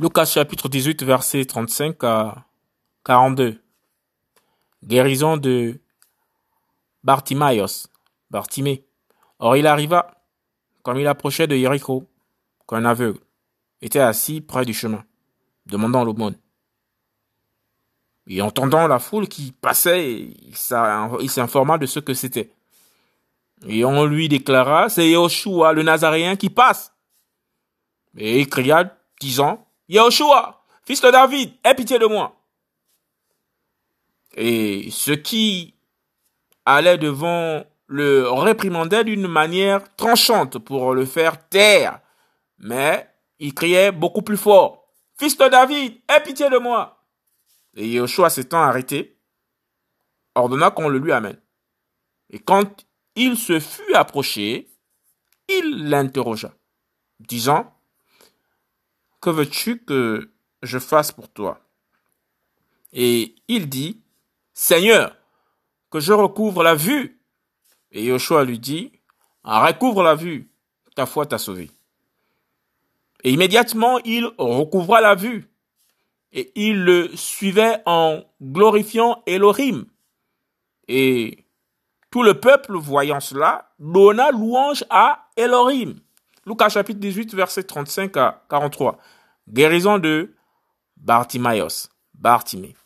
Lucas chapitre 18, verset 35 à 42. Guérison de Bartimaeus, Bartimée. Or il arriva, comme il approchait de Jéricho, qu'un aveugle était assis près du chemin, demandant l'aumône. Et entendant la foule qui passait, il s'informa de ce que c'était. Et on lui déclara, c'est Yoshua le Nazaréen qui passe. Et il cria, disant, Yahushua, fils de David, aie pitié de moi. Et ceux qui allaient devant le réprimandaient d'une manière tranchante pour le faire taire. Mais il criait beaucoup plus fort. Fils de David, aie pitié de moi. Et Yahushua s'étant arrêté, ordonna qu'on le lui amène. Et quand il se fut approché, il l'interrogea, disant, que veux-tu que je fasse pour toi? Et il dit, Seigneur, que je recouvre la vue. Et Yoshua lui dit, recouvre la vue, ta foi t'a sauvé. Et immédiatement, il recouvra la vue. Et il le suivait en glorifiant Elohim. Et tout le peuple, voyant cela, donna louange à Elohim. Lucas chapitre 18, verset 35 à 43. Guérison de Bartimaeus, Bartimée.